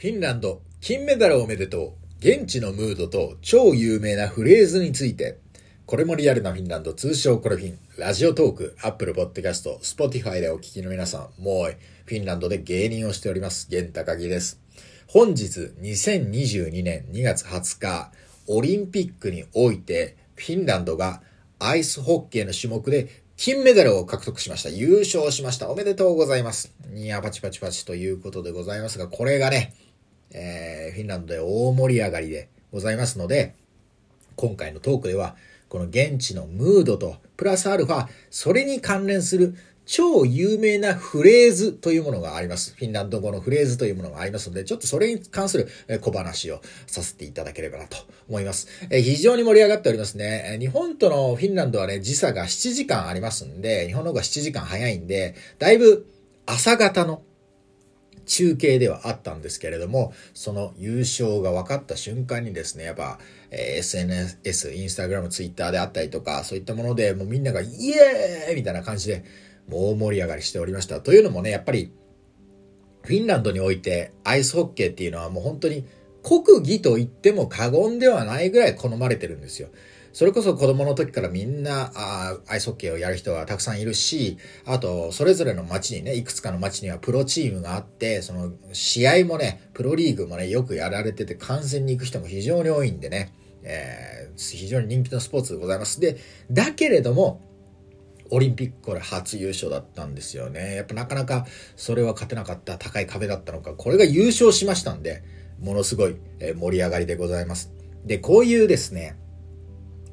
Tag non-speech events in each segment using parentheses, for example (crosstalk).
フィンランド、金メダルおめでとう。現地のムードと超有名なフレーズについて。これもリアルなフィンランド、通称コロフィン、 Radiotalk、Apple Podcast、Spotify でお聞きの皆さん、もう、フィンランドで芸人をしております、玄高木です。本日、2022年2月20日、オリンピックにおいて、フィンランドがアイスホッケーの種目で金メダルを獲得しました。優勝しました。おめでとうございます。いや、パチパチパチということでございますが、これがね、えー、フィンランドで大盛り上がりでございますので、今回のトークでは、この現地のムードと、プラスアルファ、それに関連する超有名なフレーズというものがあります。フィンランド語のフレーズというものがありますので、ちょっとそれに関する小話をさせていただければなと思います。え非常に盛り上がっておりますね。日本とのフィンランドはね、時差が7時間ありますんで、日本の方が7時間早いんで、だいぶ朝方の中継ではあったんですけれども、その優勝が分かった瞬間にですね、やっぱ、えー、SNS、インスタグラム、ツイッターであったりとか、そういったもので、もうみんながイエーイみたいな感じで、もう大盛り上がりしておりました。というのもね、やっぱり、フィンランドにおいてアイスホッケーっていうのはもう本当に国技と言っても過言ではないぐらい好まれてるんですよ。それこそ子供の時からみんな、あアイスホッケーをやる人がたくさんいるし、あと、それぞれの街にね、いくつかの街にはプロチームがあって、その、試合もね、プロリーグもね、よくやられてて、観戦に行く人も非常に多いんでね、えー、非常に人気のスポーツでございます。で、だけれども、オリンピックこれ初優勝だったんですよね。やっぱなかなかそれは勝てなかった高い壁だったのか、これが優勝しましたんで、ものすごい盛り上がりでございます。で、こういうですね、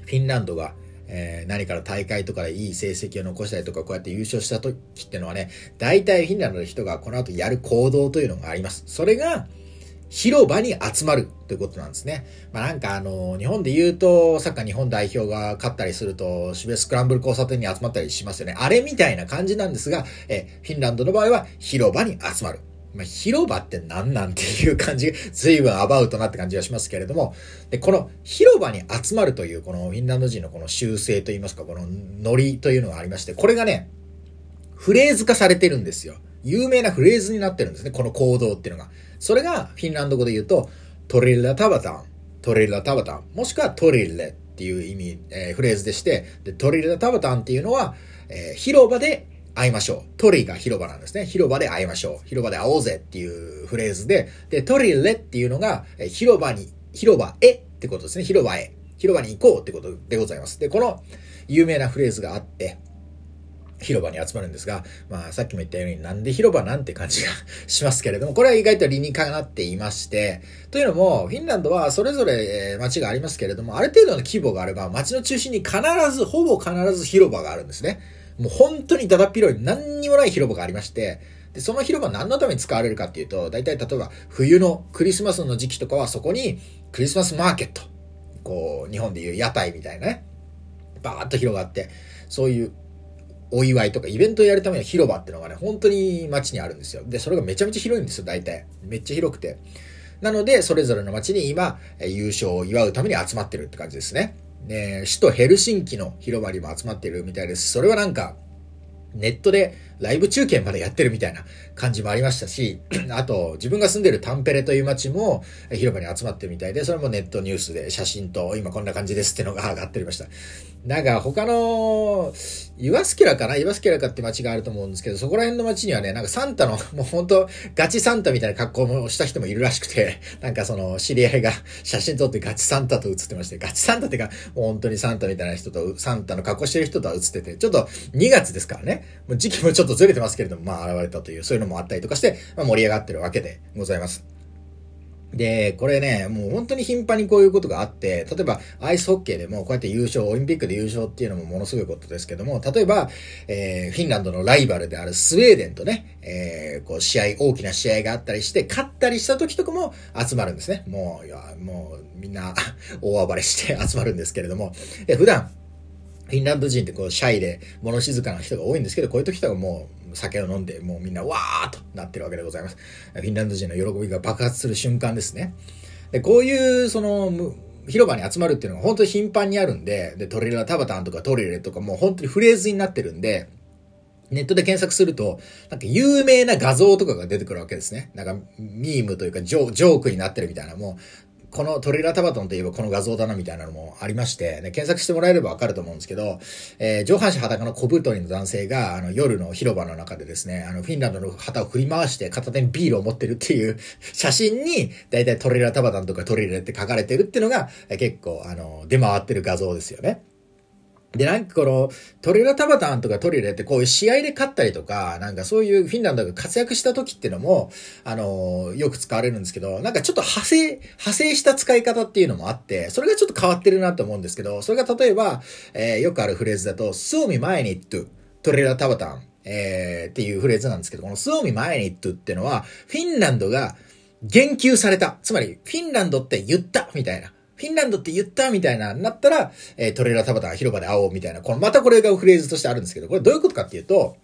フィンランドが、えー、何かの大会とかでいい成績を残したりとか、こうやって優勝した時ってのはね、大体フィンランドの人がこの後やる行動というのがあります。それが、広場に集まるということなんですね。まあなんかあの、日本で言うと、サッカー日本代表が勝ったりすると、渋谷スクランブル交差点に集まったりしますよね。あれみたいな感じなんですが、えフィンランドの場合は広場に集まる。まあ、広場って何なんていう感じ、随分アバウトなって感じがしますけれども、で、この広場に集まるという、このフィンランド人のこの習性といいますか、このノリというのがありまして、これがね、フレーズ化されてるんですよ。有名なフレーズになってるんですね、この行動っていうのが。それがフィンランド語で言うと、トリルラタバタン、トリルラタバタン、もしくはトリルレっていう意味、えー、フレーズでして、でトリルラタバタンっていうのは、えー、広場で会いましょう。トリが広場なんですね。広場で会いましょう。広場で会おうぜっていうフレーズで、で、トリレっていうのが、広場に、広場へってことですね。広場へ。広場に行こうってことでございます。で、この有名なフレーズがあって、広場に集まるんですが、まあさっきも言ったようになんで広場なんて感じがしますけれども、これは意外と理にかなっていまして、というのも、フィンランドはそれぞれ街がありますけれども、ある程度の規模があれば、街の中心に必ず、ほぼ必ず広場があるんですね。もう本当にだだっ広い何にもない広場がありまして、で、その広場何のために使われるかっていうと、大体例えば冬のクリスマスの時期とかはそこにクリスマスマーケット、こう、日本でいう屋台みたいなね、バーッと広がって、そういうお祝いとかイベントをやるための広場っていうのがね、本当に街にあるんですよ。で、それがめちゃめちゃ広いんですよ、大体。めっちゃ広くて。なので、それぞれの街に今、優勝を祝うために集まってるって感じですね。ね、首都ヘルシンキの広場にも集まっているみたいです。それはなんか、ネットでライブ中継までやってるみたいな感じもありましたし、(clears throat) あと、自分が住んでるタンペレという街も広場に集まってるみたいで、それもネットニュースで写真と今こんな感じですってのが上がっておりました。なんか他の、イワスキラかな？イワスキラかって街があると思うんですけど、そこら辺の街にはね、なんかサンタの、(laughs) もう本当ガチサンタみたいな格好もした人もいるらしくて、(laughs) なんかその知り合いが写真撮ってガチサンタと写ってまして、ガチサンタってか、もう本当にサンタみたいな人と、サンタの格好してる人とは写ってて、ちょっと2月ですからね、もう時期もちょっとずれてますけれども、まあ現れたという、そういうのもあったりとかして、まあ、盛り上がってるわけでございます。で、これね、もう本当に頻繁にこういうことがあって、例えばアイスホッケーでもこうやって優勝、オリンピックで優勝っていうのもものすごいことですけども、例えば、えー、フィンランドのライバルであるスウェーデンとね、えー、こう試合、大きな試合があったりして、勝ったりした時とかも集まるんですね。もう、いや、もうみんな (laughs) 大暴れして (laughs) 集まるんですけれども、で普段、フィンランド人ってこうシャイで物静かな人が多いんですけど、こういう時とかもう酒を飲んで、もうみんなわーっとなってるわけでございます。フィンランド人の喜びが爆発する瞬間ですね。で、こういう、その、広場に集まるっていうのが本当に頻繁にあるんで、で、トリラタバタンとかトリレとかもう本当にフレーズになってるんで、ネットで検索すると、なんか有名な画像とかが出てくるわけですね。なんか、ミームというかジョジョークになってるみたいな、もう、このトレーラータバトンといえばこの画像だなみたいなのもありまして、ね、検索してもらえればわかると思うんですけど、えー、上半身裸の小太りの男性が、あの、夜の広場の中でですね、あの、フィンランドの旗を振り回して片手にビールを持ってるっていう (laughs) 写真に、だいたいトレーラータバトンとかトレーラって書かれてるっていうのが、結構、あの、出回ってる画像ですよね。で、なんかこの、トレラタバタンとかトリレってこういう試合で勝ったりとか、なんかそういうフィンランドが活躍した時っていうのも、あの、よく使われるんですけど、なんかちょっと派生、派生した使い方っていうのもあって、それがちょっと変わってるなと思うんですけど、それが例えば、えー、よくあるフレーズだと、スオミ前にトゥ、トレラタバタン、えー、っていうフレーズなんですけど、このスオミ前にトゥっていうのは、フィンランドが言及された。つまり、フィンランドって言ったみたいな。フィンランドって言ったみたいな、なったら、えー、トレーラー田畑広場で会おうみたいな、この、またこれがフレーズとしてあるんですけど、これどういうことかっていうと、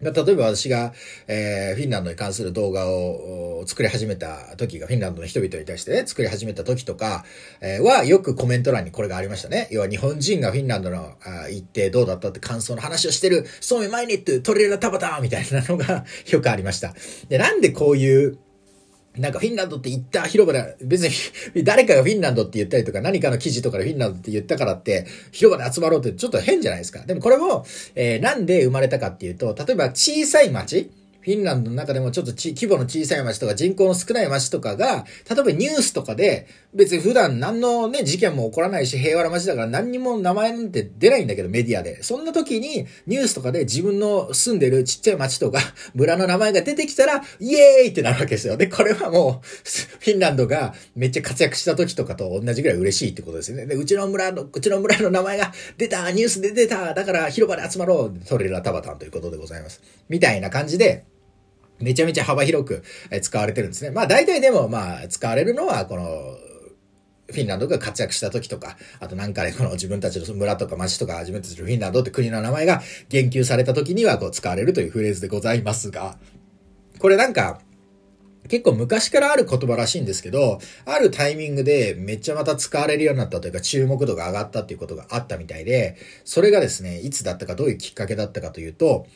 例えば私が、えー、フィンランドに関する動画を作り始めた時が、フィンランドの人々に対してね、作り始めた時とか、えー、は、よくコメント欄にこれがありましたね。要は日本人がフィンランドのあ行ってどうだったって感想の話をしてる、そうめ毎日トレーラータバタみたいなのが (laughs) よくありました。で、なんでこういう、なんかフィンランドって言った広場で、別に (laughs) 誰かがフィンランドって言ったりとか何かの記事とかでフィンランドって言ったからって広場で集まろうってちょっと変じゃないですか。でもこれも、えー、なんで生まれたかっていうと、例えば小さい町フィンランドの中でもちょっと規模の小さい町とか人口の少ない町とかが、例えばニュースとかで、別に普段何のね、事件も起こらないし、平和な町だから何にも名前なんて出ないんだけど、メディアで。そんな時に、ニュースとかで自分の住んでるちっちゃい町とか、村の名前が出てきたら、イエーイってなるわけですよ。で、これはもう、フィンランドがめっちゃ活躍した時とかと同じぐらい嬉しいってことですよね。で、うちの村の、うちの村の名前が出た、ニュースで出た、だから広場で集まろう、トレラタバタンということでございます。みたいな感じで、めちゃめちゃ幅広く使われてるんですね。まあ大体でもまあ使われるのはこのフィンランドが活躍した時とか、あとなんかね、この自分たちの村とか町とか自分たちのフィンランドって国の名前が言及された時にはこう使われるというフレーズでございますが、これなんか、結構昔からある言葉らしいんですけど、あるタイミングでめっちゃまた使われるようになったというか注目度が上がったっていうことがあったみたいで、それがですね、いつだったかどういうきっかけだったかというと、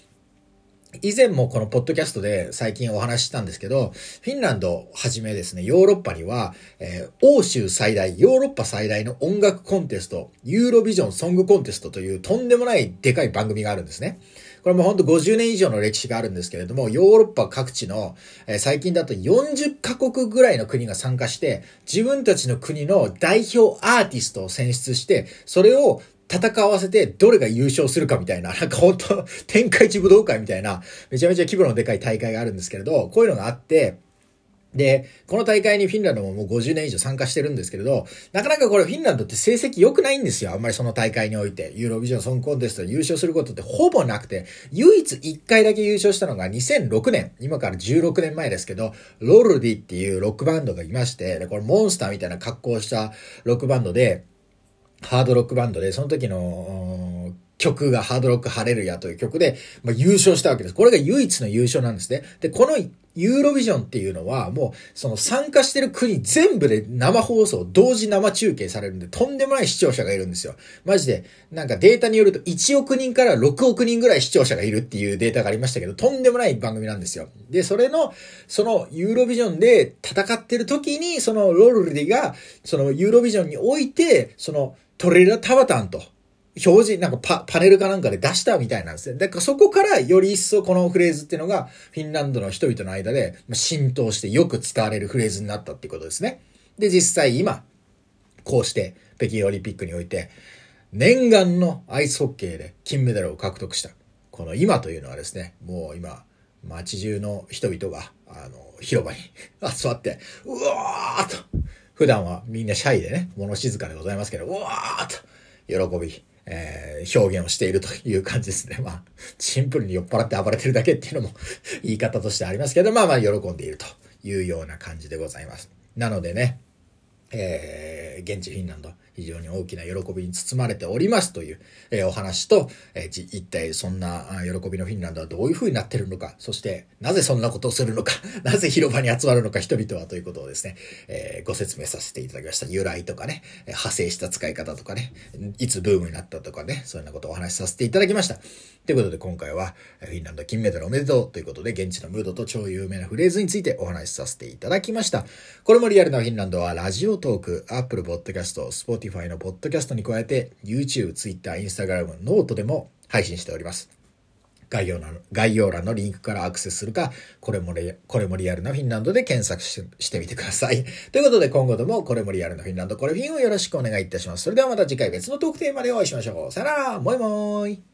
以前もこのポッドキャストで最近お話ししたんですけど、フィンランドをはじめですね、ヨーロッパには、えー、欧州最大、ヨーロッパ最大の音楽コンテスト、ユーロビジョンソングコンテストというとんでもないでかい番組があるんですね。これもほんと50年以上の歴史があるんですけれども、ヨーロッパ各地の、え、最近だと40カ国ぐらいの国が参加して、自分たちの国の代表アーティストを選出して、それを戦わせてどれが優勝するかみたいな、なんか本当天下一武道会みたいな、めちゃめちゃ規模のでかい大会があるんですけれど、こういうのがあって、で、この大会にフィンランドももう50年以上参加してるんですけれど、なかなかこれフィンランドって成績良くないんですよ。あんまりその大会において。ユーロビジョンソンコンテストで優勝することってほぼなくて、唯一1回だけ優勝したのが2006年、今から16年前ですけど、ロルディっていうロックバンドがいまして、で、これモンスターみたいな格好をしたロックバンドで、ハードロックバンドで、その時の曲がハードロックハレルヤという曲で、まあ、優勝したわけです。これが唯一の優勝なんですね。で、このユーロビジョンっていうのは、もう、その参加してる国全部で生放送、同時生中継されるんで、とんでもない視聴者がいるんですよ。マジで、なんかデータによると1億人から6億人ぐらい視聴者がいるっていうデータがありましたけど、とんでもない番組なんですよ。で、それの、そのユーロビジョンで戦ってる時に、そのロルディが、そのユーロビジョンにおいて、そのトレーラータバタンと、表示、なんかパ、パネルかなんかで出したみたいなんですね。だからそこからより一層このフレーズっていうのがフィンランドの人々の間で浸透してよく使われるフレーズになったっていうことですね。で、実際今、こうして北京オリンピックにおいて念願のアイスホッケーで金メダルを獲得した。この今というのはですね、もう今、街中の人々が、あの、広場に集まって、うわーっと、普段はみんなシャイでね、物静かでございますけど、うわーっと、喜び、えー、表現をしているという感じですね。まあ、シンプルに酔っ払って暴れてるだけっていうのも (laughs) 言い方としてありますけど、まあまあ喜んでいるというような感じでございます。なのでね、えー、現地フィンランド、非常に大きな喜びに包まれておりますという、え、お話と、え、一体そんな喜びのフィンランドはどういう風になってるのか、そしてなぜそんなことをするのか、(laughs) なぜ広場に集まるのか人々はということをですね、え、ご説明させていただきました。由来とかね、派生した使い方とかね、いつブームになったとかね、そういうようなことをお話しさせていただきました。ということで今回は、フィンランド金メダルおめでとうということで、現地のムードと超有名なフレーズについてお話しさせていただきました。これもリアルなフィンランドは、 Radiotalk、Apple Podcast、Spotify のポッドキャストに加えて、YouTube、Twitter、Instagram、 note でも配信しております。概要欄概要欄のリンクからアクセスするか、これもリこれもリアルなフィンランドで検索してみてください。(laughs) ということで今後ともこれもリアルなフィンランド、これフィンをよろしくお願いいたします。それではまた次回別のトークテーマでお会いしましょう。さよなら、もいもーい。